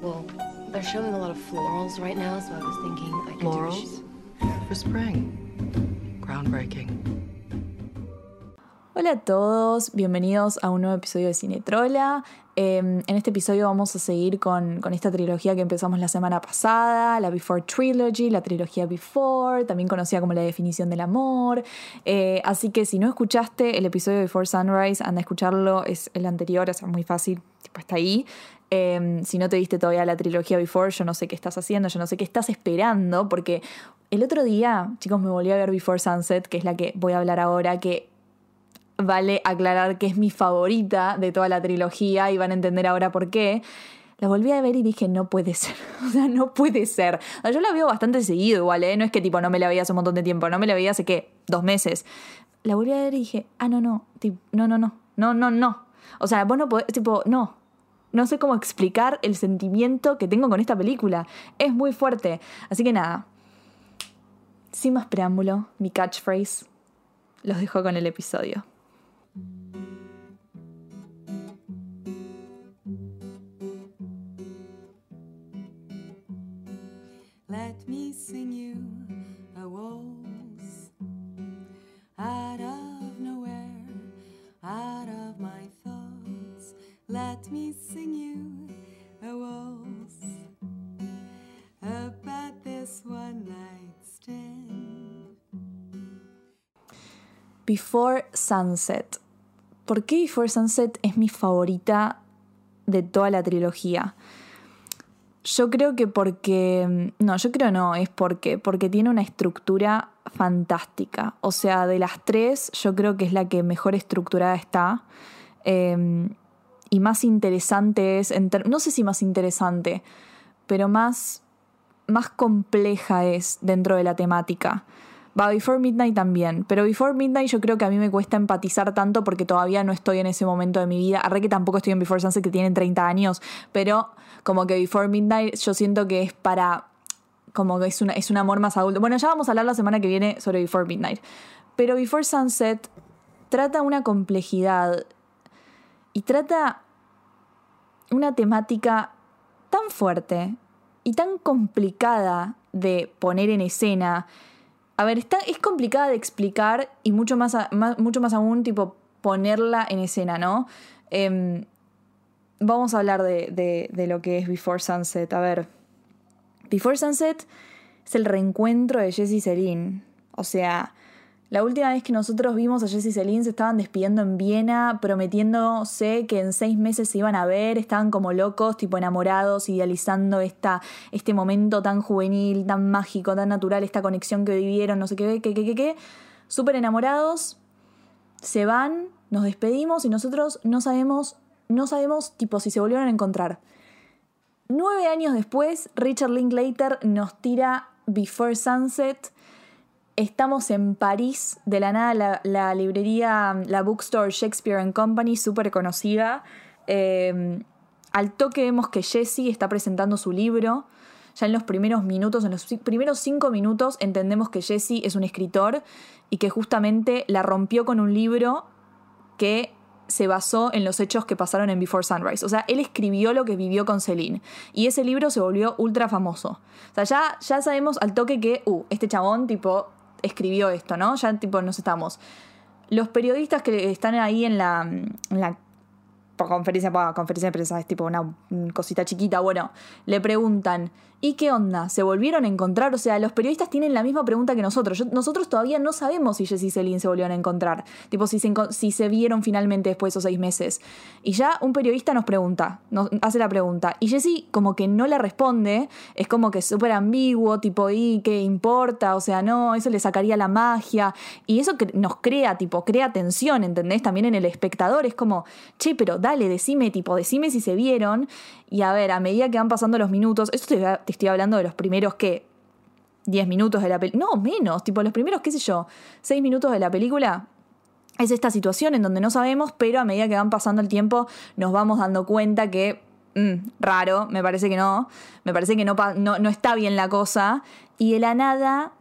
Well, they're showing a lot of florals right now, so I was thinking I could Florals? For spring. Groundbreaking. Hola a todos, bienvenidos a un nuevo episodio de Cinetrola. Eh, en este episodio vamos a seguir con, con, esta trilogía que empezamos la semana pasada, la Before Trilogy, la trilogía Before, también conocida como la definición del amor. Eh, así que si no escuchaste el episodio de Before Sunrise, anda a escucharlo, es el anterior, es muy fácil, tipo está ahí. Eh, si no te diste todavía la trilogía Before, yo no sé qué estás haciendo, yo no sé qué estás esperando, porque el otro día, chicos, me volví a ver Before Sunset, que es la que voy a hablar ahora, que vale aclarar que es mi favorita de toda la trilogía y van a entender ahora por qué. La volví a ver y dije, no puede ser. O sea, no puede ser. Yo la veo bastante seguido igual, ¿eh? No es que tipo no me la veía hace un montón de tiempo, no me la veía hace qué, dos meses. La volví a ver y dije, ah, no, no, tipo, no, no, no, no, no, no. O sea, vos no podés, tipo, no. No sé cómo explicar el sentimiento que tengo con esta película. Es muy fuerte. Así que nada. Sin más preámbulo, mi catchphrase. Los dejo con el episodio. Before Sunset. ¿Por qué Before Sunset es mi favorita de toda la trilogía? Yo creo que porque. No, yo creo no, es porque. Porque tiene una estructura fantástica. O sea, de las tres, yo creo que es la que mejor estructurada está. Eh, y más interesante es. No sé si más interesante, pero más. más compleja es dentro de la temática. Va, Before Midnight también. Pero Before Midnight yo creo que a mí me cuesta empatizar tanto porque todavía no estoy en ese momento de mi vida. Arre que tampoco estoy en Before Sunset que tienen 30 años. Pero como que Before Midnight yo siento que es para... Como que es, una, es un amor más adulto. Bueno, ya vamos a hablar la semana que viene sobre Before Midnight. Pero Before Sunset trata una complejidad y trata una temática tan fuerte y tan complicada de poner en escena a ver, está, es complicada de explicar y mucho más, mucho más aún, tipo, ponerla en escena, ¿no? Eh, vamos a hablar de, de, lo que es Before Sunset. A ver, Before Sunset es el reencuentro de Jesse Celine. O sea, la última vez que nosotros vimos a Jesse Celine se estaban despidiendo en Viena, prometiéndose que en seis meses se iban a ver, estaban como locos, tipo enamorados, idealizando esta, este momento tan juvenil, tan mágico, tan natural, esta conexión que vivieron, no sé qué, qué, qué, qué, qué. Súper enamorados, se van, nos despedimos y nosotros no sabemos, no sabemos tipo si se volvieron a encontrar. Nueve años después, Richard Linklater nos tira Before Sunset Estamos en París, de la nada la, librería, la bookstore Shakespeare and Company, súper conocida. Eh, al toque vemos que Jesse está presentando su libro. Ya en los primeros minutos, en los primeros cinco minutos, entendemos que Jesse es un escritor y que justamente la rompió con un libro que se basó en los hechos que pasaron en Before Sunrise. O sea, él escribió lo que vivió con Celine. Y ese libro se volvió ultra famoso. O sea, ya, ya sabemos al toque que, uh, este chabón, tipo, escribió esto, ¿no? Ya tipo nos estamos. Los periodistas que están ahí en la, en la conferencia, conferencia de prensa, es tipo una cosita chiquita, bueno, le preguntan, ¿y qué onda? ¿Se volvieron a encontrar? O sea, los periodistas tienen la misma pregunta que nosotros. nosotros todavía no sabemos si Jesse y Celine se volvieron a encontrar, tipo si se, si se vieron finalmente después de esos seis meses. Y ya un periodista nos pregunta, nos hace la pregunta, y Jesse como que no le responde, es como que súper ambiguo, tipo, ¿y qué importa? O sea, no, eso le sacaría la magia. Y eso que nos crea, tipo, crea tensión, ¿entendés? También en el espectador, es como, che, pero dale, decime, tipo, decime si se vieron. Y a ver, a medida que van pasando los minutos, esto te, te estoy hablando de los primeros que 10 minutos de la película, no, menos, tipo los primeros, qué sé yo, 6 minutos de la película. Es esta situación en donde no sabemos, pero a medida que van pasando el tiempo nos vamos dando cuenta que mmm, raro, me parece que no, me parece que no, no, no está bien la cosa. Y de la nada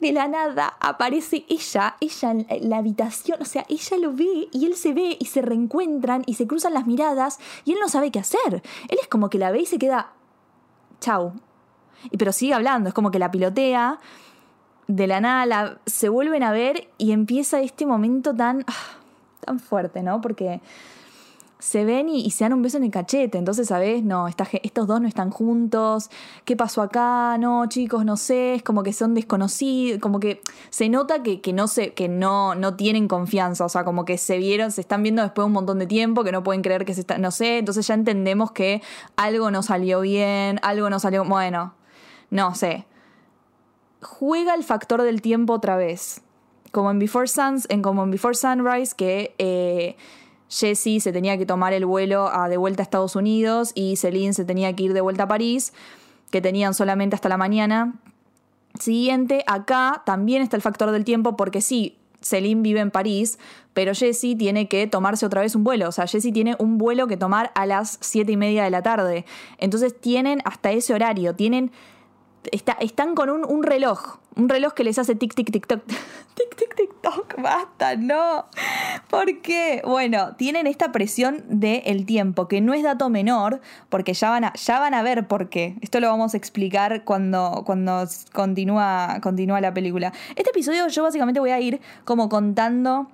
de la nada aparece ella, ella en la habitación, o sea, ella lo ve y él se ve y se reencuentran y se cruzan las miradas y él no sabe qué hacer. Él es como que la ve y se queda, chau. Y pero sigue hablando, es como que la pilotea, de la nada se vuelven a ver y empieza este momento tan, ah, tan fuerte, ¿no? Porque se ven y, se dan un beso en el cachete. Entonces, ¿sabes? No, estos dos no están juntos. ¿Qué pasó acá? No, chicos, no sé. Es como que son desconocidos. Como que se nota que, que no se, que no, no tienen confianza. O sea, como que se vieron, se están viendo después de un montón de tiempo, que no pueden creer que se está. No sé. Entonces ya entendemos que algo no salió bien, algo no salió. Bueno, no sé. Juega el factor del tiempo otra vez. Como en Before Suns, en como en Before Sunrise, que eh, Jesse se tenía que tomar el vuelo a, de vuelta a Estados Unidos y Celine se tenía que ir de vuelta a París, que tenían solamente hasta la mañana siguiente. Acá también está el factor del tiempo porque sí, Celine vive en París, pero Jesse tiene que tomarse otra vez un vuelo. O sea, Jesse tiene un vuelo que tomar a las 7 y media de la tarde. Entonces tienen hasta ese horario, tienen... está- están con un, un reloj, un reloj que les hace tic, tic, tic, toc. Tic, tic, tic, toc. Basta, no. ¿Por qué? Bueno, tienen esta presión del tiempo, que no es dato menor, porque ya van a, ya van a ver por qué. Esto lo vamos a explicar cuando, cuando continúa, continúa la película. Este episodio yo básicamente voy a ir como contando.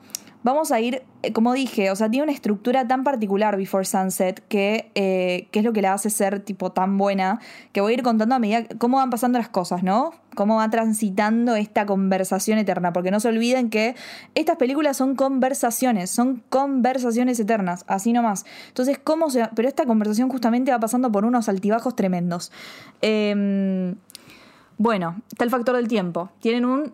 Vamos a ir, eh, como dije, o sea, tiene una estructura tan particular Before Sunset que, eh, que es lo que la hace ser tipo tan buena, que voy a ir contando a medida cómo van pasando las cosas, ¿no? Cómo va transitando esta conversación eterna, porque no se olviden que estas películas son conversaciones, son conversaciones eternas, así nomás. Entonces, ¿cómo se... Pero esta conversación justamente va pasando por unos altibajos tremendos. Em, bueno, está el factor del tiempo. Tienen un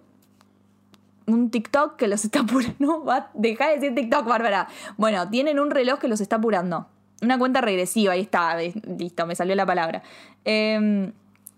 un TikTok que los está apurando. Deja de decir TikTok, Bárbara. Bueno, tienen un reloj que los está apurando. Una cuenta regresiva, ahí está, listo, me salió la palabra. Eh,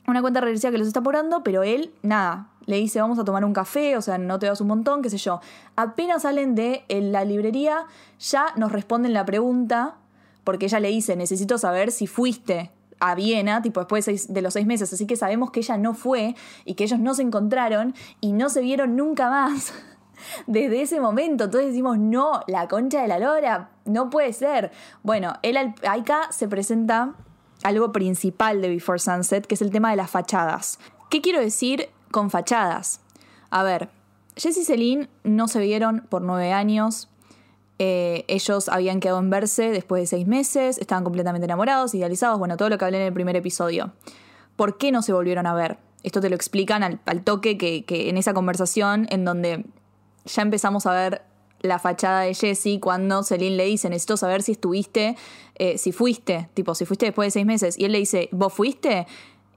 una cuenta regresiva que los está apurando, pero él, nada, le dice, vamos a tomar un café, o sea, no te das un montón, qué sé yo. Apenas salen de la librería, ya nos responden la pregunta, porque ella le dice, necesito saber si fuiste a Viena, tipo después de, los seis meses, así que sabemos que ella no fue y que ellos no se encontraron y no se vieron nunca más desde ese momento. Entonces decimos, no, la concha de la lora, no puede ser. Bueno, él acá se presenta algo principal de Before Sunset, que es el tema de las fachadas. ¿Qué quiero decir con fachadas? A ver, Jess y Celine no se vieron por nueve años. Eh, ellos habían quedado en verse después de seis meses, estaban completamente enamorados, idealizados, bueno, todo lo que hablé en el primer episodio. ¿Por qué no se volvieron a ver? Esto te lo explican al, toque que, que en esa conversación en donde ya empezamos a ver la fachada de Jessie cuando Celine le dice, necesito saber si estuviste, eh, si fuiste, tipo, si fuiste después de seis meses. Y él le dice, ¿vos fuiste?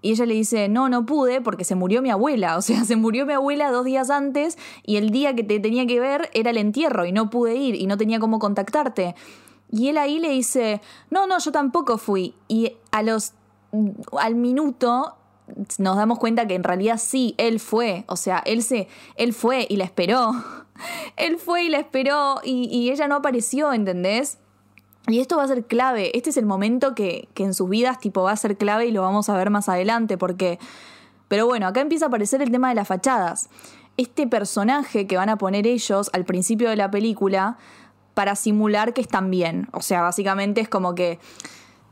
Y ella le dice, no, no pude porque se murió mi abuela. O sea, se murió mi abuela dos días antes y el día que te tenía que ver era el entierro y no pude ir y no tenía cómo contactarte. Y él ahí le dice, no, no, yo tampoco fui. Y a los, al minuto nos damos cuenta que en realidad sí, él fue. O sea, él, se, él fue y la esperó. él fue y la esperó y, y ella no apareció, ¿entendés? Y esto va a ser clave. Este es el momento que, que en sus vidas tipo va a ser clave y lo vamos a ver más adelante porque... Pero bueno, acá empieza a aparecer el tema de las fachadas. Este personaje que van a poner ellos al principio de la película para simular que están bien. O sea, básicamente es como que...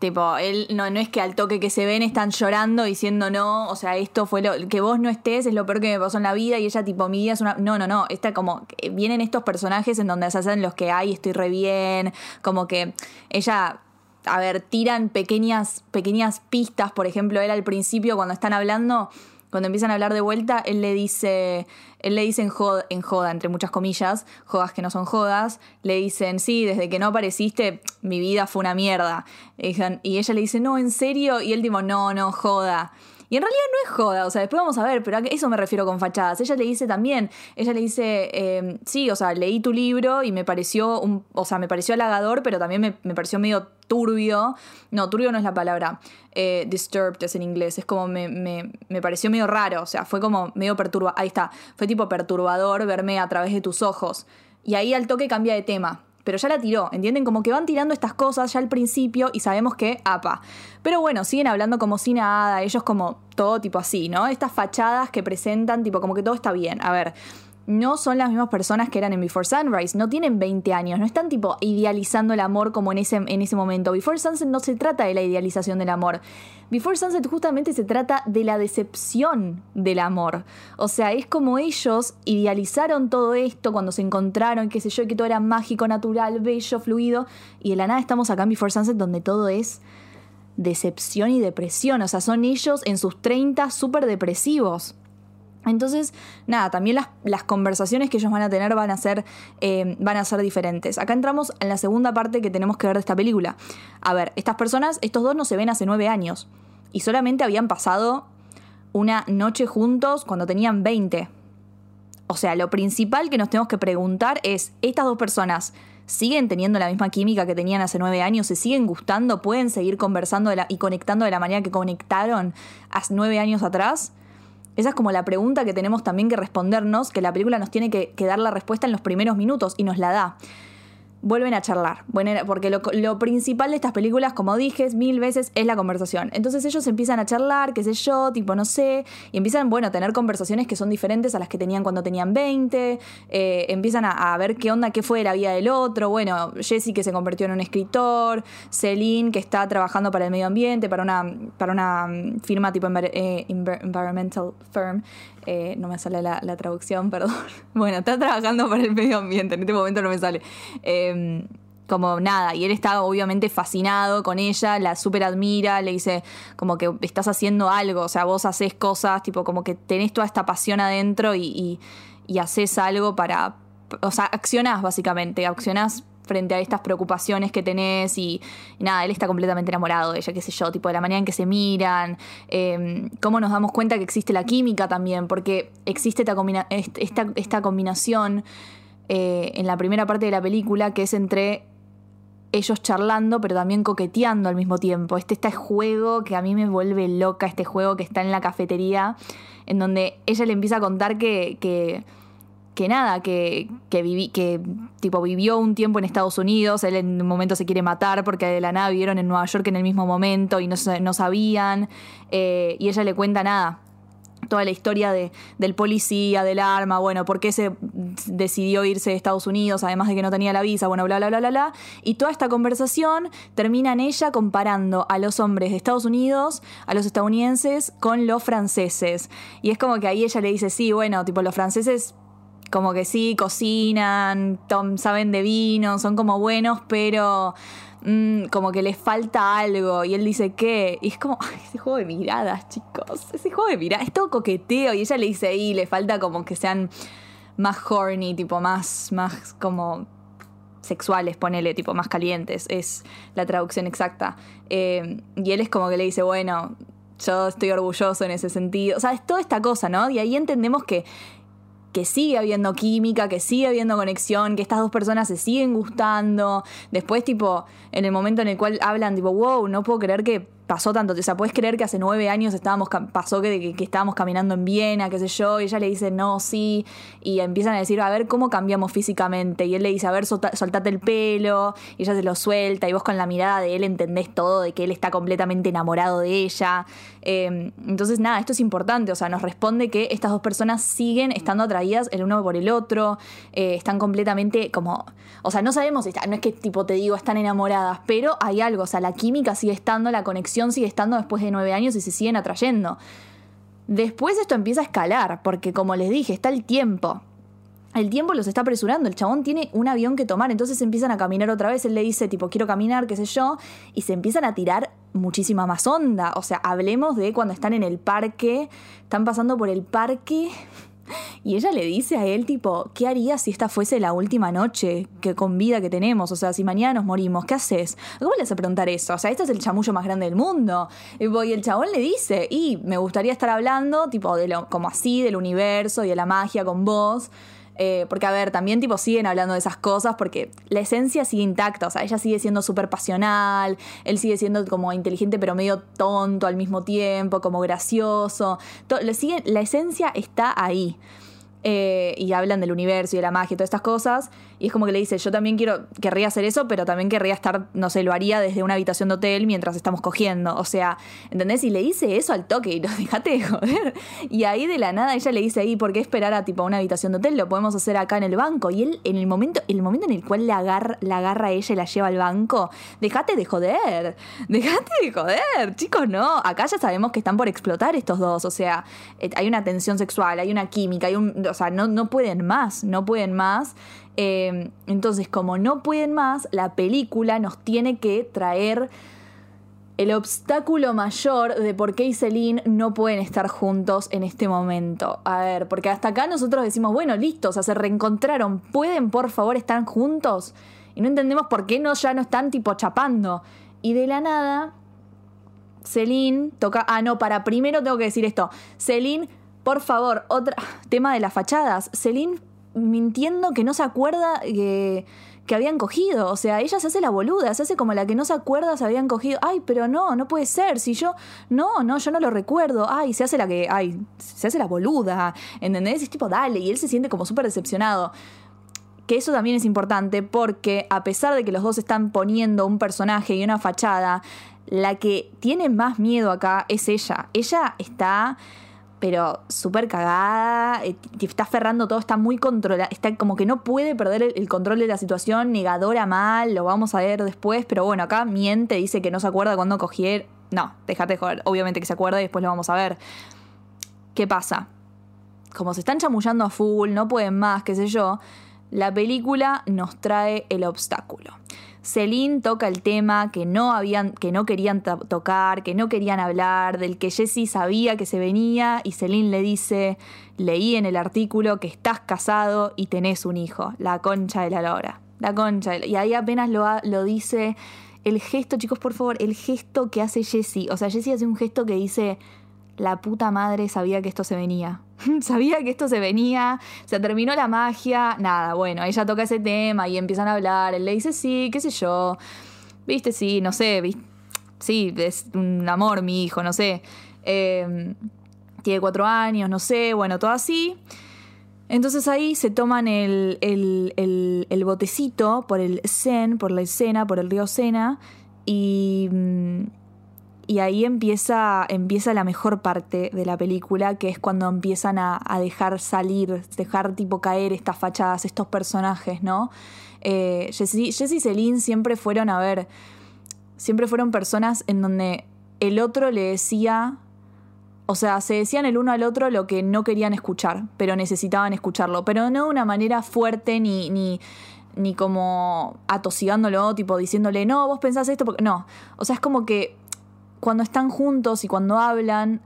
Tipo, él no, no es que al toque que se ven están llorando diciendo no, o sea, esto fue lo que vos no estés, es lo peor que me pasó en la vida y ella tipo, mi vida es una... No, no, no, está como, que vienen estos personajes en donde se hacen los que hay, estoy re bien, como que ella, a ver, tiran pequeñas, pequeñas pistas, por ejemplo, él al principio cuando están hablando, cuando empiezan a hablar de vuelta, él le dice, él le dice en joda, en joda, entre muchas comillas, jodas que no son jodas, le dicen, sí, desde que no apareciste, mi vida fue una mierda. Dicen- y ella le dice, no, en serio, y él dijo, no, no, joda. Y en realidad no es joda, o sea, después vamos a ver, pero a eso me refiero con fachadas. Ella le dice también, ella le dice, eh, sí, o sea, leí tu libro y me pareció, un, o sea, me pareció halagador, pero también me, pareció medio turbio. No, turbio no es la palabra. Eh, disturbed es en inglés, es como me, me, me pareció medio raro, o sea, fue como medio perturba, ahí está, fue tipo perturbador verme a través de tus ojos. Y ahí al toque cambia de tema. Pero ya la tiró, ¿entienden? Como que van tirando estas cosas ya al principio y sabemos que, apa. Pero bueno, siguen hablando como si nada, ellos como todo tipo así, ¿no? Estas fachadas que presentan, tipo como que todo está bien. A ver, no son las mismas personas que eran en Before Sunrise, no tienen 20 años, no están tipo idealizando el amor como en ese, en ese momento. Before Sunset no se trata de la idealización del amor. Before Sunset justamente se trata de la decepción del amor. O sea, es como ellos idealizaron todo esto cuando se encontraron, qué sé yo, que todo era mágico, natural, bello, fluido, y de la nada estamos acá en Before Sunset donde todo es decepción y depresión. O sea, son ellos en sus 30 súper depresivos. Entonces, nada, también las, conversaciones que ellos van a tener van a, ser, eh, van a ser diferentes. Acá entramos en la segunda parte que tenemos que ver de esta película. A ver, estas personas, estos dos no se ven hace nueve años. Y solamente habían pasado una noche juntos cuando tenían 20. O sea, lo principal que nos tenemos que preguntar es, ¿estas dos personas siguen teniendo la misma química que tenían hace nueve años? ¿Se siguen gustando? ¿Pueden seguir conversando y conectando de la manera que conectaron hace nueve años atrás? Esa es como la pregunta que tenemos también que respondernos, que la película nos tiene que, dar la respuesta en los primeros minutos y nos la da vuelven a charlar. Porque lo, lo, principal de estas películas, como dije mil veces, es la conversación. Entonces ellos empiezan a charlar, qué sé yo, tipo no sé, y empiezan, bueno, a tener conversaciones que son diferentes a las que tenían cuando tenían 20, eh, empiezan a, a, ver qué onda, qué fue de la vida del otro. Bueno, Jesse que se convirtió en un escritor, Celine que está trabajando para el medio ambiente, para una, para una mm, firma tipo eh, environmental firm. Eh, no me sale la, traducción, perdón. Bueno, está trabajando para el medio ambiente, en este momento no me sale. Eh, como nada, y él está obviamente fascinado con ella, la súper admira, le dice como que estás haciendo algo, o sea, vos haces cosas, tipo como que tenés toda esta pasión adentro y, y, y haces algo para, o sea, accionás básicamente, accionás frente a estas preocupaciones que tenés y, nada, él está completamente enamorado de ella, qué sé yo, tipo de la manera en que se miran, eh, cómo nos damos cuenta que existe la química también, porque existe esta, esta, esta combinación eh, en la primera parte de la película que es entre ellos charlando pero también coqueteando al mismo tiempo. Este, este juego que a mí me vuelve loca, este juego que está en la cafetería, en donde ella le empieza a contar que que nada, que, que, viví, que tipo vivió un tiempo en Estados Unidos, él en un momento se quiere matar porque de la nada vivieron en Nueva York en el mismo momento y no, no sabían, eh, y ella le cuenta nada, toda la historia de, del policía, del arma, bueno, por qué se decidió irse de Estados Unidos, además de que no tenía la visa, bueno, bla, bla, bla, bla, bla. Y toda esta conversación termina en ella comparando a los hombres de Estados Unidos, a los estadounidenses, con los franceses. Y es como que ahí ella le dice, sí, bueno, tipo, los franceses como que sí, cocinan, saben de vino, son como buenos, pero mmm, como que les falta algo. Y él dice, ¿qué? Y es como, ese juego de miradas, chicos. Ese juego de miradas, es todo coqueteo. Y ella le dice, y le falta como que sean más horny, tipo más, más como sexuales, ponele, tipo más calientes. Es la traducción exacta. Eh, y él es como que le dice, bueno, yo estoy orgulloso en ese sentido. O sea, es toda esta cosa, ¿no? Y ahí entendemos que que sigue habiendo química, que sigue habiendo conexión, que estas dos personas se siguen gustando. Después, tipo, en el momento en el cual hablan, tipo, wow, no puedo creer que pasó tanto. O sea, puedes creer que hace nueve años estábamos, pasó que, que, que, estábamos caminando en Viena, qué sé yo, y ella le dice, no, sí, y empiezan a decir, a ver, ¿cómo cambiamos físicamente? Y él le dice, a ver, solta, soltate el pelo, y ella se lo suelta, y vos con la mirada de él entendés todo, de que él está completamente enamorado de ella. Eh, entonces, nada, esto es importante, o sea, nos responde que estas dos personas siguen estando atraídas el uno por el otro, eh, están completamente como, o sea, no sabemos, no es que tipo te digo, están enamoradas, pero hay algo, o sea, la química sigue estando, la conexión sigue estando después de nueve años y se siguen atrayendo. Después esto empieza a escalar, porque como les dije, está el tiempo. El tiempo los está apresurando, el chabón tiene un avión que tomar, entonces empiezan a caminar otra vez, él le dice tipo quiero caminar, qué sé yo, y se empiezan a tirar muchísima más onda. O sea, hablemos de cuando están en el parque, están pasando por el parque y ella le dice a él, tipo, ¿qué harías si esta fuese la última noche que con vida que tenemos? O sea, si mañana nos morimos, ¿qué haces? ¿Cómo le hace preguntar eso? O sea, este es el chamullo más grande del mundo. Y el chabón le dice, y me gustaría estar hablando, tipo, de lo, como así, del universo y de la magia con vos. Eh, porque, a ver, también tipo siguen hablando de esas cosas porque la esencia sigue intacta, o sea, ella sigue siendo súper pasional, él sigue siendo como inteligente pero medio tonto al mismo tiempo, como gracioso, todo, le sigue, la esencia está ahí. Eh, y hablan del universo y de la magia y todas estas cosas. Y es como que le dice, yo también quiero, querría hacer eso, pero también querría estar, no sé, lo haría desde una habitación de hotel mientras estamos cogiendo. O sea, ¿entendés? Y le dice eso al toque y lo dejate de joder. Y ahí de la nada ella le dice, ahí, ¿por qué esperar a tipo una habitación de hotel? Lo podemos hacer acá en el banco. Y él, en el momento, el momento en el cual la agarra, la agarra a ella y la lleva al banco, dejate de joder. Dejate de joder. Chicos, no. Acá ya sabemos que están por explotar estos dos. O sea, eh, hay una tensión sexual, hay una química, hay un. O sea, no, no pueden más. No pueden más. Eh, entonces, como no pueden más, la película nos tiene que traer el obstáculo mayor de por qué y Celine no pueden estar juntos en este momento. A ver, porque hasta acá nosotros decimos, bueno, listo, o sea, se reencontraron, ¿pueden por favor estar juntos? Y no entendemos por qué no, ya no están tipo chapando. Y de la nada, Celine toca. Ah, no, para primero tengo que decir esto. Celine, por favor, otra. Tema de las fachadas. Celine mintiendo que no se acuerda que, que habían cogido. O sea, ella se hace la boluda, se hace como la que no se acuerda se habían cogido. Ay, pero no, no puede ser. Si yo. No, no, yo no lo recuerdo. Ay, se hace la que. Ay, se hace la boluda. ¿Entendés? Es tipo, dale. Y él se siente como súper decepcionado. Que eso también es importante porque a pesar de que los dos están poniendo un personaje y una fachada, la que tiene más miedo acá es ella. Ella está pero súper cagada, eh, está aferrando todo, está muy controlada, está como que no puede perder el, control de la situación, negadora mal, lo vamos a ver después, pero bueno, acá miente, dice que no se acuerda cuando cogier... No, déjate joder, obviamente que se acuerda y después lo vamos a ver. ¿Qué pasa? Como se están chamullando a full, no pueden más, qué sé yo, la película nos trae el obstáculo. Celine toca el tema que no, habían, que no querían to tocar, que no querían hablar, del que Jessie sabía que se venía y Celine le dice, leí en el artículo que estás casado y tenés un hijo, la concha de la lora, la concha. De la... Y ahí apenas lo, lo dice el gesto, chicos, por favor, el gesto que hace Jessie. O sea, Jessie hace un gesto que dice, la puta madre sabía que esto se venía. sabía que esto se venía, se terminó la magia, nada, bueno, ella toca ese tema y empiezan a hablar, él le dice sí, qué sé yo, viste, sí, no sé, ¿viste? sí, es un amor mi hijo, no sé, eh, tiene cuatro años, no sé, bueno, todo así. Entonces ahí se toman el, el, el, botecito por el Sen, por la escena, por el río Sena, y y ahí empieza, empieza la mejor parte de la película, que es cuando empiezan a, a dejar salir, dejar tipo caer estas fachadas, estos personajes, ¿no? Eh, Jess y Celine siempre fueron, a ver, siempre fueron personas en donde el otro le decía, o sea, se decían el uno al otro lo que no querían escuchar, pero necesitaban escucharlo, pero no de una manera fuerte ni, ni, ni como atosigándolo, tipo diciéndole, no, vos pensás esto, porque no, o sea, es como que cuando están juntos y cuando hablan,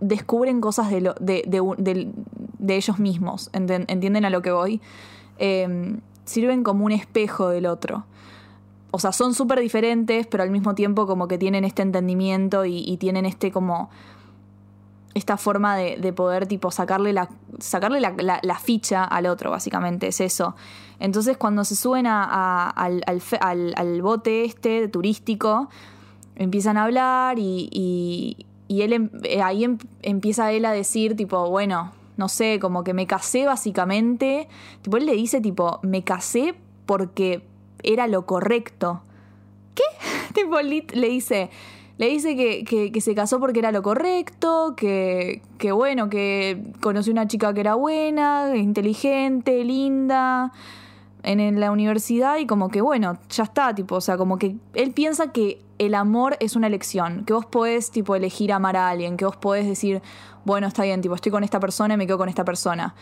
descubren cosas de, lo, de, de, de, de ellos mismos. ¿Entienden a lo que voy? Eh, sirven como un espejo del otro. O sea, son súper diferentes, pero al mismo tiempo como que tienen este entendimiento y, tienen este como esta forma de, de, poder tipo sacarle, la, sacarle la, ficha al otro, básicamente, es eso. Entonces cuando se suben al, al, bote este turístico, empiezan a hablar y, y, y él em, ahí em, empieza él a decir tipo, bueno, no sé, como que me casé básicamente. Tipo, él le dice tipo, me casé porque era lo correcto. ¿Qué? tipo, le dice, le dice que, que, que, se casó porque era lo correcto, que, que bueno, que conoció una chica que era buena, inteligente, linda en la universidad y como que bueno, ya está, tipo, o sea, como que él piensa que el amor es una elección, que vos podés tipo elegir amar a alguien, que vos podés decir, bueno, está bien, tipo, estoy con esta persona y me quedo con esta persona.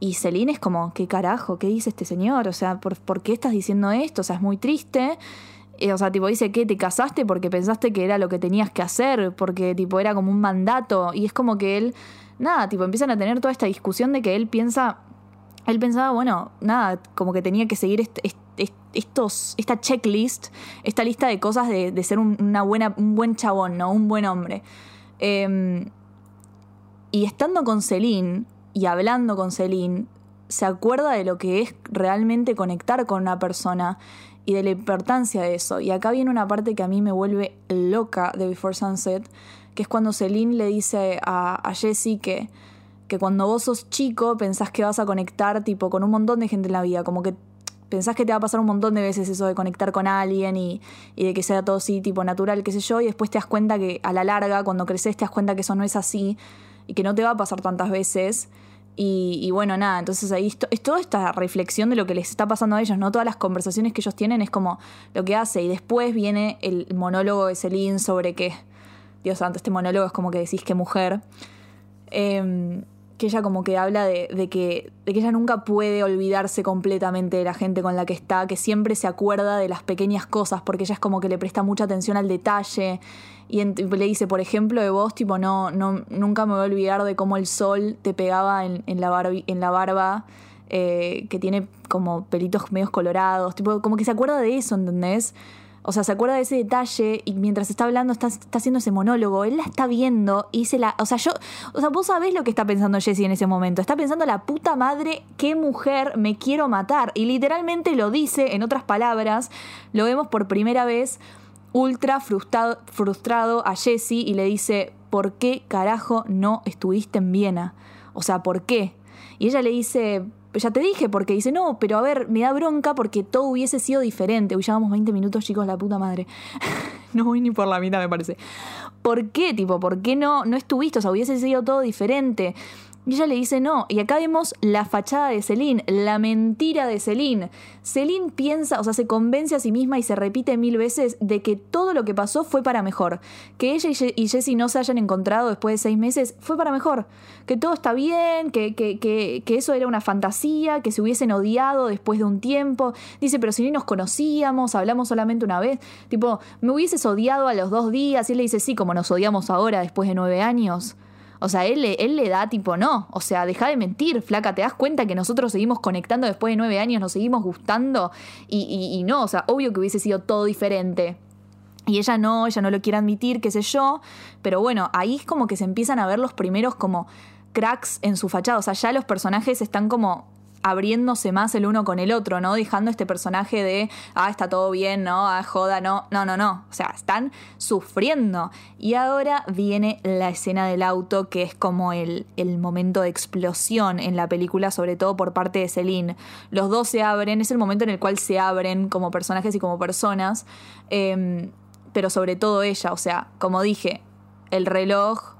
Y Celine es como, ¿qué carajo? ¿Qué dice este señor? O sea, ¿por, ¿por qué estás diciendo esto? O sea, es muy triste. O sea, tipo, dice que te casaste porque pensaste que era lo que tenías que hacer, porque tipo era como un mandato. Y es como que él, nada, tipo, empiezan a tener toda esta discusión de que él piensa él pensaba, bueno, nada, como que tenía que seguir est est estos, esta checklist, esta lista de cosas de, ser un, una buena, un buen chabón, ¿no? Un buen hombre. Eh, y estando con Celine y hablando con Celine, se acuerda de lo que es realmente conectar con una persona y de la importancia de eso. Y acá viene una parte que a mí me vuelve loca de Before Sunset, que es cuando Celine le dice a, a Jessie que que cuando vos sos chico pensás que vas a conectar tipo con un montón de gente en la vida, como que pensás que te va a pasar un montón de veces eso de conectar con alguien y, y de que sea todo así, tipo natural, qué sé yo, y después te das cuenta que a la larga, cuando creces, te das cuenta que eso no es así y que no te va a pasar tantas veces. Y, bueno, nada, entonces ahí esto- es toda esta reflexión de lo que les está pasando a ellos, ¿no? Todas las conversaciones que ellos tienen es como lo que hace. Y después viene el monólogo de Celine sobre que, Dios santo, este monólogo es como que decís que mujer. Em, que ella como que habla de, que, de que ella nunca puede olvidarse completamente de la gente con la que está, que siempre se acuerda de las pequeñas cosas, porque ella es como que le presta mucha atención al detalle. Y le dice, por ejemplo, de vos, tipo, no, no, nunca me voy a olvidar de cómo el sol te pegaba en, la, en la barba, eh, que tiene como pelitos medios colorados, tipo, como que se acuerda de eso, ¿entendés? O sea, se acuerda de ese detalle y mientras está hablando, está, está haciendo ese monólogo, él la está viendo y se la. O sea, yo. O sea, vos sabés lo que está pensando Jessie en ese momento. Está pensando la puta madre, qué mujer me quiero matar. Y literalmente lo dice, en otras palabras, lo vemos por primera vez ultra frustrado, frustrado a Jesse y le dice, ¿por qué carajo no estuviste en Viena? O sea, ¿por qué? Y ella le dice, ya te dije, porque dice, no, pero a ver, me da bronca porque todo hubiese sido diferente. Uy, ya vamos 20 minutos, chicos, la puta madre. no voy ni por la mitad, me parece. ¿Por qué, tipo, por qué no, no estuviste? O sea, hubiese sido todo diferente. Y ella le dice no. Y acá vemos la fachada de Celine, la mentira de Celine. Celine piensa, o sea, se convence a sí misma y se repite mil veces de que todo lo que pasó fue para mejor. Que ella y Je- y Jessie no se hayan encontrado después de seis meses fue para mejor. Que todo está bien, que, que, que, que eso era una fantasía, que se hubiesen odiado después de un tiempo. Dice, pero si ni nos conocíamos, hablamos solamente una vez. Tipo, me hubieses odiado a los dos días. Y él le dice, sí, como nos odiamos ahora después de nueve años. O sea, él, le- él le da tipo, no, o sea, deja de mentir, flaca, ¿te das cuenta que nosotros seguimos conectando después de nueve años, nos seguimos gustando? Y, y- y no, o sea, obvio que hubiese sido todo diferente. Y ella no, ella no lo quiere admitir, qué sé yo, pero bueno, ahí es como que se empiezan a ver los primeros como cracks en su fachada, o sea, ya los personajes están como abriéndose más el uno con el otro, ¿no? Dejando este personaje de, ah, está todo bien, ¿no? Ah, joda, no, no, no, no. O sea, están sufriendo. Y ahora viene la escena del auto, que es como el, el momento de explosión en la película, sobre todo por parte de Celine. Los dos se abren, es el momento en el cual se abren como personajes y como personas, em, pero sobre todo ella, o sea, como dije, el reloj,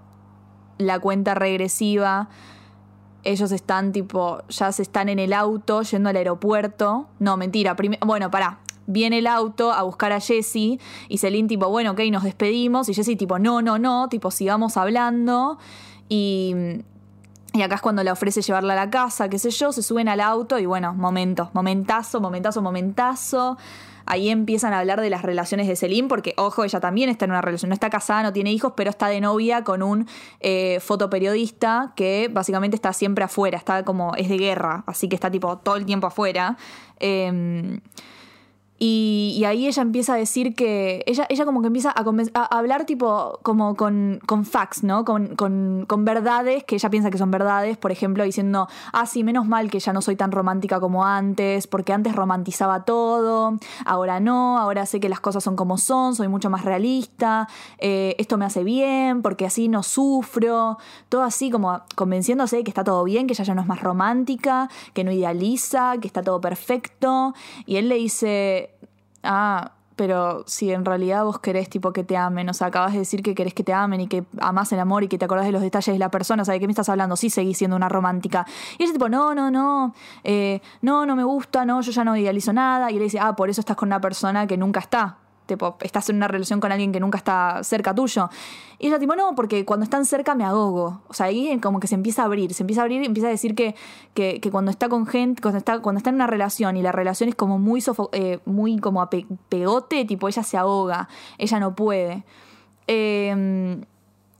la cuenta regresiva, ellos están tipo, ya se están en el auto yendo al aeropuerto. No, mentira. bueno, pará. Viene el auto a buscar a Jesse y Celine tipo, bueno, ok, nos despedimos. Y Jesse tipo, no, no, no, tipo, sigamos hablando. Y, y acá es cuando le ofrece llevarla a la casa, qué sé yo, se suben al auto y bueno, momento, momentazo, momentazo, momentazo. Ahí empiezan a hablar de las relaciones de Celine, porque, ojo, ella también está en una relación, no está casada, no tiene hijos, pero está de novia con un eh, fotoperiodista que básicamente está siempre afuera, está como, es de guerra, así que está tipo todo el tiempo afuera. Em, y, ahí ella empieza a decir que. Ella, ella como que empieza a hablar, tipo, como con, con facts, ¿no? Con, con, con verdades que ella piensa que son verdades. Por ejemplo, diciendo, ah, sí, menos mal que ya no soy tan romántica como antes, porque antes romantizaba todo, ahora no, ahora sé que las cosas son como son, soy mucho más realista, eh, esto me hace bien, porque así no sufro. Todo así como convenciéndose de que está todo bien, que ella ya no es más romántica, que no idealiza, que está todo perfecto. Y él le dice ah, pero si en realidad vos querés tipo que te amen, o sea, acabas de decir que querés que te amen y que amás el amor y que te acordás de los detalles de la persona, o sea, ¿de qué me estás hablando? Sí, seguís siendo una romántica. Y ella tipo, no, no, no, eh, no, no me gusta, no, yo ya no idealizo nada. Y él dice, ah, por eso estás con una persona que nunca está. Tipo, estás en una relación con alguien que nunca está cerca tuyo. Y ella tipo, no, porque cuando están cerca me ahogo. O sea, ahí como que se empieza a abrir, se empieza a abrir y empieza a decir que, que, cuando está con gente, cuando está, cuando está en una relación y la relación es como muy, sofo- eh, muy como a pe- pegote, tipo, ella se ahoga, ella no puede. Eh,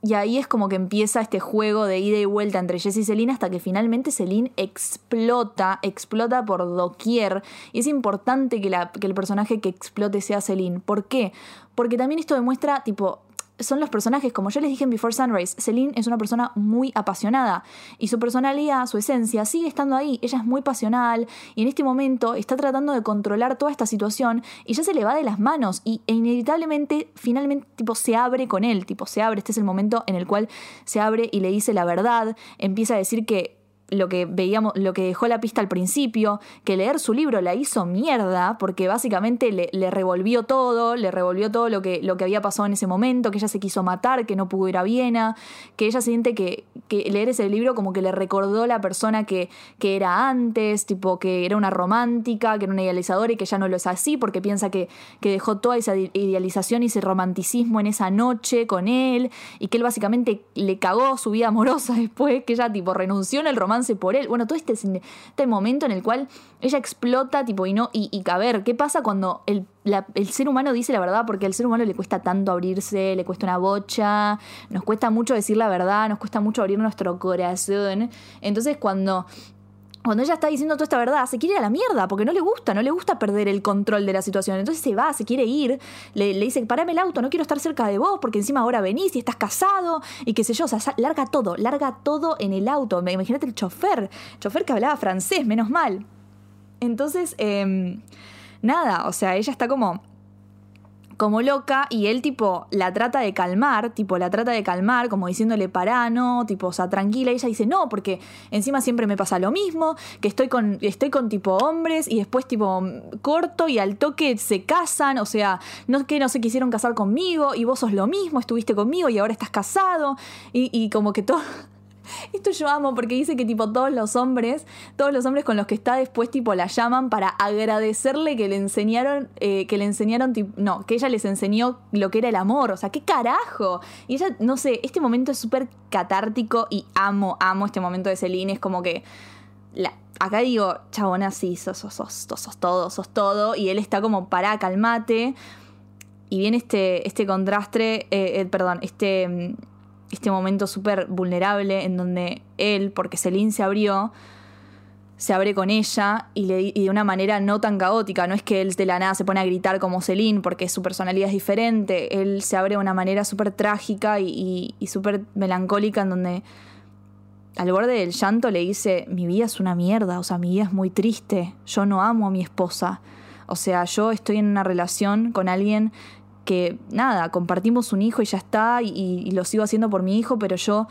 y ahí es como que empieza este juego de ida y vuelta entre Jess y Celine hasta que finalmente Celine explota, explota por doquier. Y es importante que, la- que el personaje que explote sea Celine. ¿Por qué? Porque también esto demuestra, tipo, son los personajes, como yo les dije en Before Sunrise, Celine es una persona muy apasionada y su personalidad, su esencia sigue estando ahí. Ella es muy pasional y en este momento está tratando de controlar toda esta situación y ya se le va de las manos y e inevitablemente finalmente tipo se abre con él, tipo se abre, este es el momento en el cual se abre y le dice la verdad, empieza a decir que lo que veíamos, lo que dejó la pista al principio, que leer su libro la hizo mierda, porque básicamente le, revolvió todo, le revolvió todo lo que, lo que había pasado en ese momento, que ella se quiso matar, que no pudo ir a Viena, que ella siente que, que leer ese libro como que le recordó la persona que, que era antes, tipo que era una romántica, que era una idealizadora y que ya no lo es así, porque piensa que, que dejó toda esa idealización y ese romanticismo en esa noche con él, y que él básicamente le cagó su vida amorosa después, que ella tipo renunció en el romance por él. Bueno, todo este, este momento en el cual ella explota, tipo, y no, y, y a ver, ¿qué pasa cuando el, el ser humano dice la verdad? Porque al ser humano le cuesta tanto abrirse, le cuesta una bocha, nos cuesta mucho decir la verdad, nos cuesta mucho abrir nuestro corazón. Entonces, cuando cuando ella está diciendo toda esta verdad, se quiere ir a la mierda, porque no le gusta, no le gusta perder el control de la situación. Entonces se va, se quiere ir, le, dice, parame el auto, no quiero estar cerca de vos, porque encima ahora venís y estás casado, y qué sé yo, o sea, larga todo, larga todo en el auto. Imagínate el chofer, chofer que hablaba francés, menos mal. Entonces, eh, nada, o sea, ella está como como loca y él tipo la trata de calmar, tipo la trata de calmar, como diciéndole pará, no, tipo, o sea, tranquila. Y ella dice, no, porque encima siempre me pasa lo mismo, que estoy con, estoy con tipo hombres y después tipo corto y al toque se casan, o sea, no que no se quisieron casar conmigo y vos sos lo mismo, estuviste conmigo y ahora estás casado y, y como que todo... Esto yo amo porque dice que tipo todos los hombres, todos los hombres con los que está después tipo la llaman para agradecerle que le enseñaron, eh, que le enseñaron, no, que ella les enseñó lo que era el amor, o sea, qué carajo. Y ella, no sé, este momento es súper catártico y amo, amo este momento de Celine, es como que... Acá digo, chabona, sí, sos, sos, sos, todo, sos todo, y él está como, para calmate. Y viene este, este contraste, eh, eh, perdón, este este momento súper vulnerable en donde él, porque Celine se abrió, se abre con ella y, le, y de una manera no tan caótica. No es que él de la nada se pone a gritar como Celine porque su personalidad es diferente. Él se abre de una manera súper trágica y, y, y súper melancólica en donde al borde del llanto le dice, mi vida es una mierda, o sea, mi vida es muy triste, yo no amo a mi esposa. O sea, yo estoy en una relación con alguien que nada, compartimos un hijo y ya está, y, y, lo sigo haciendo por mi hijo, pero yo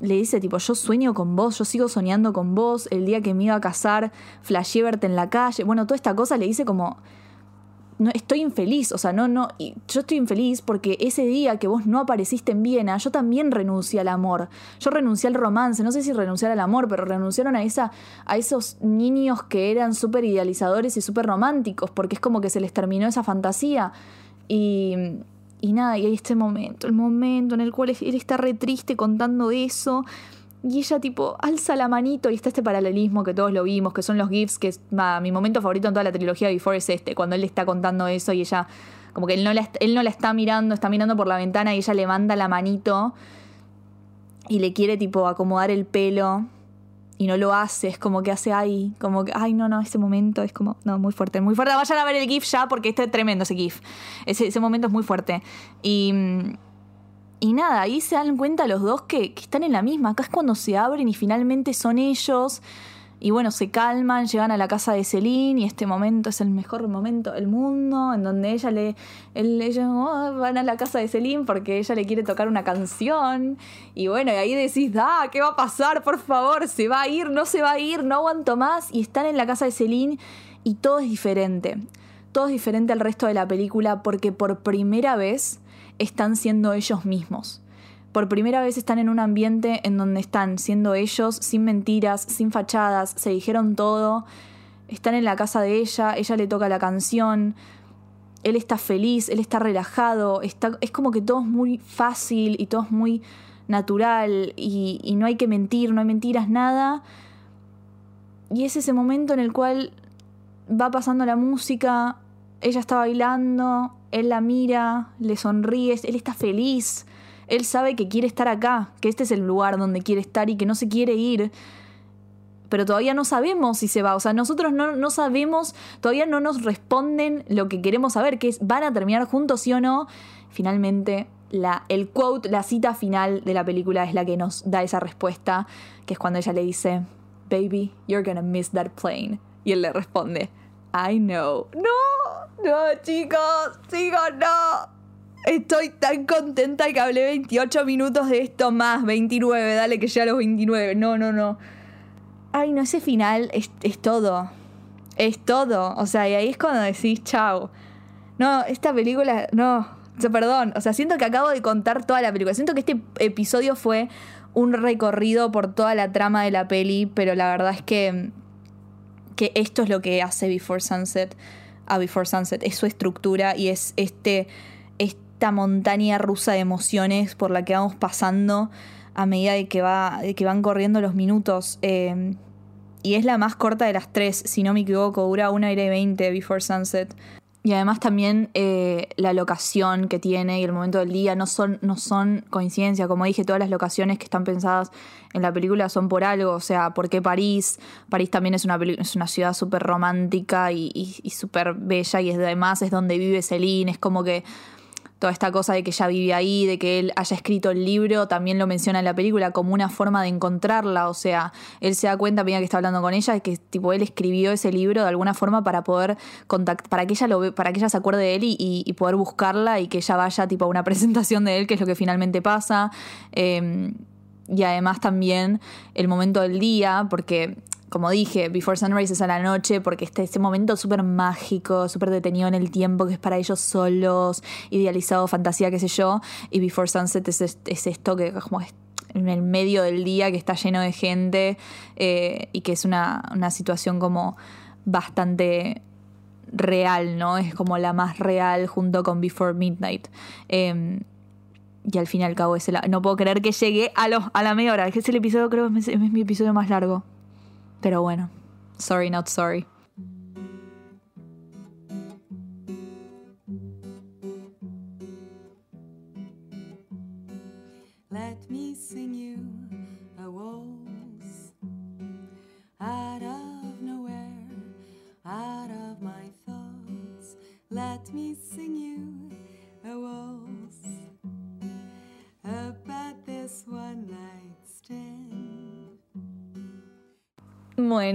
le dice tipo, yo sueño con vos, yo sigo soñando con vos, el día que me iba a casar, flashé verte en la calle, bueno, toda esta cosa le dice como, no, estoy infeliz, o sea, no, no, yo estoy infeliz porque ese día que vos no apareciste en Viena, yo también renuncié al amor, yo renuncié al romance, no sé si renunciar al amor, pero renunciaron a, esa, a esos niños que eran súper idealizadores y súper románticos, porque es como que se les terminó esa fantasía. Y, y nada, y hay este momento, el momento en el cual él está re triste contando eso. Y ella tipo alza la manito y está este paralelismo que todos lo vimos, que son los GIFs, que es mi momento favorito en toda la trilogía de Before es este, cuando él está contando eso y ella, como que él no, la, él no la está mirando, está mirando por la ventana y ella le manda la manito y le quiere tipo acomodar el pelo y no lo hace, es como que hace ahí, como que, ay, no, no, ese momento es como, no, muy fuerte, muy fuerte. Vayan a ver el GIF ya porque este es tremendo ese GIF. Ese, ese momento es muy fuerte. Y, y nada, ahí se dan cuenta los dos que, que están en la misma. Acá es cuando se abren y finalmente son ellos. Y bueno, se calman, llegan a la casa de Celine y este momento es el mejor momento del mundo, en donde ella le, él, oh, van a la casa de Celine porque ella le quiere tocar una canción. Y bueno, y ahí decís, da, ¿qué va a pasar? Por favor, ¿se va a ir? ¿No se va a ir? No aguanto más. Y están en la casa de Celine y todo es diferente. Todo es diferente al resto de la película porque por primera vez están siendo ellos mismos por primera vez están en un ambiente en donde están siendo ellos, sin mentiras, sin fachadas, se dijeron todo, están en la casa de ella, ella le toca la canción, él está feliz, él está relajado, está, es como que todo es muy fácil y todo es muy natural y, no hay que mentir, no hay mentiras, nada. Y es ese momento en el cual va pasando la música, ella está bailando, él la mira, le sonríe, él está feliz él sabe que quiere estar acá, que este es el lugar donde quiere estar y que no se quiere ir. Pero todavía no sabemos si se va. O sea, nosotros no, no sabemos, todavía no nos responden lo que queremos saber, que es, ¿van a terminar juntos sí o no? Finalmente, la, el quote, la cita final de la película es la que nos da esa respuesta, que es cuando ella le dice, Baby, you're gonna miss that plane. Y él le responde, I know. No, no, chicos, chicos, no. Estoy tan contenta que hablé 28 minutos de esto más, 29, dale que ya los 29. No, no, no. Ay, no, ese final es, es todo. Es todo. O sea, y ahí es cuando decís, chao. No, esta película, no. Perdón. O sea, siento que acabo de contar toda la película. Siento que este episodio fue un recorrido por toda la trama de la peli, pero la verdad es que, que esto es lo que hace Before Sunset a Before Sunset. Es su estructura y es este, esta montaña rusa de emociones por la que vamos pasando a medida de que, va, que van corriendo los minutos. Eh, y es la más corta de las tres, si no me equivoco, dura una hora y veinte Before Sunset. Y además también eh, la locación que tiene y el momento del día no son, no son coincidencia. Como dije, todas las locaciones que están pensadas en la película son por algo. O sea, ¿por qué París? París también es una, es una ciudad súper romántica y, y, y súper bella y además es donde vive Celine. Es como que toda esta cosa de que ella vive ahí, de que él haya escrito el libro, también lo menciona en la película como una forma de encontrarla, o sea, él se da cuenta, mira que está hablando con ella, de que tipo él escribió ese libro de alguna forma para poder contactar, para que ella lo para que ella se acuerde de él y, y, poder buscarla y que ella vaya tipo a una presentación de él, que es lo que finalmente pasa. Eh, y además también el momento del día, porque como dije, Before Sunrise es a la noche porque está ese momento súper mágico, súper detenido en el tiempo, que es para ellos solos, idealizado, fantasía, qué sé yo. Y Before Sunset es, es esto que como es en el medio del día, que está lleno de gente eh, y que es una, una situación como bastante real, ¿no? Es como la más real junto con Before Midnight. Eh, y al fin y al cabo es el, no puedo creer que llegue a, los, a la media hora. Es el episodio, creo que es, es mi episodio más largo. Pero bueno, sorry, not sorry.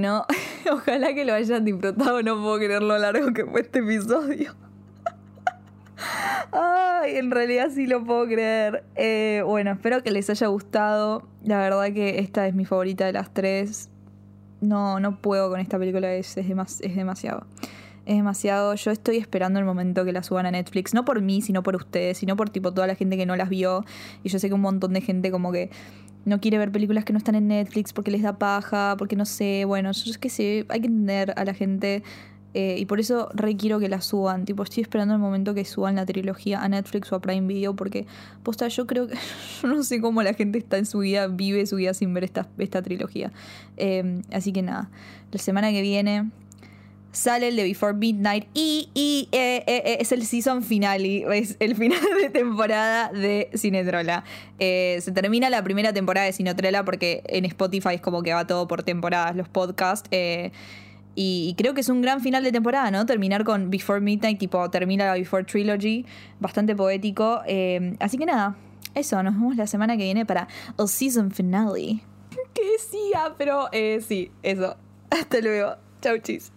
Ojalá que lo hayan disfrutado. No puedo creer lo largo que fue este episodio. Ay, en realidad sí lo puedo creer. Eh, bueno, espero que les haya gustado. La verdad que esta es mi favorita de las tres. No, no puedo con esta película, es, es, demas, es demasiado. Es demasiado. Yo estoy esperando el momento que la suban a Netflix. No por mí, sino por ustedes, sino por tipo toda la gente que no las vio. Y yo sé que un montón de gente como que no quiere ver películas que no están en Netflix porque les da paja, porque no sé, bueno, yo es que sé, hay que entender a la gente eh, y por eso requiero que la suban, tipo estoy esperando el momento que suban la trilogía a Netflix o a Prime Video porque, posta, yo creo que, yo no sé cómo la gente está en su vida, vive su vida sin ver esta, esta trilogía. Eh, así que nada, la semana que viene sale el de Before Midnight y, y eh, eh, es el season finale, es el final de temporada de Cinetrola. Eh, se termina la primera temporada de Cinetrola porque en Spotify es como que va todo por temporadas los podcasts. Y, y, creo que es un gran final de temporada, ¿no? Terminar con Before Midnight, tipo termina la Before Trilogy, bastante poético. así que nada, eso, nos vemos la semana que viene para el season finale. ¿Qué decía? Pero sí, eso. Hasta luego. Chau, chis.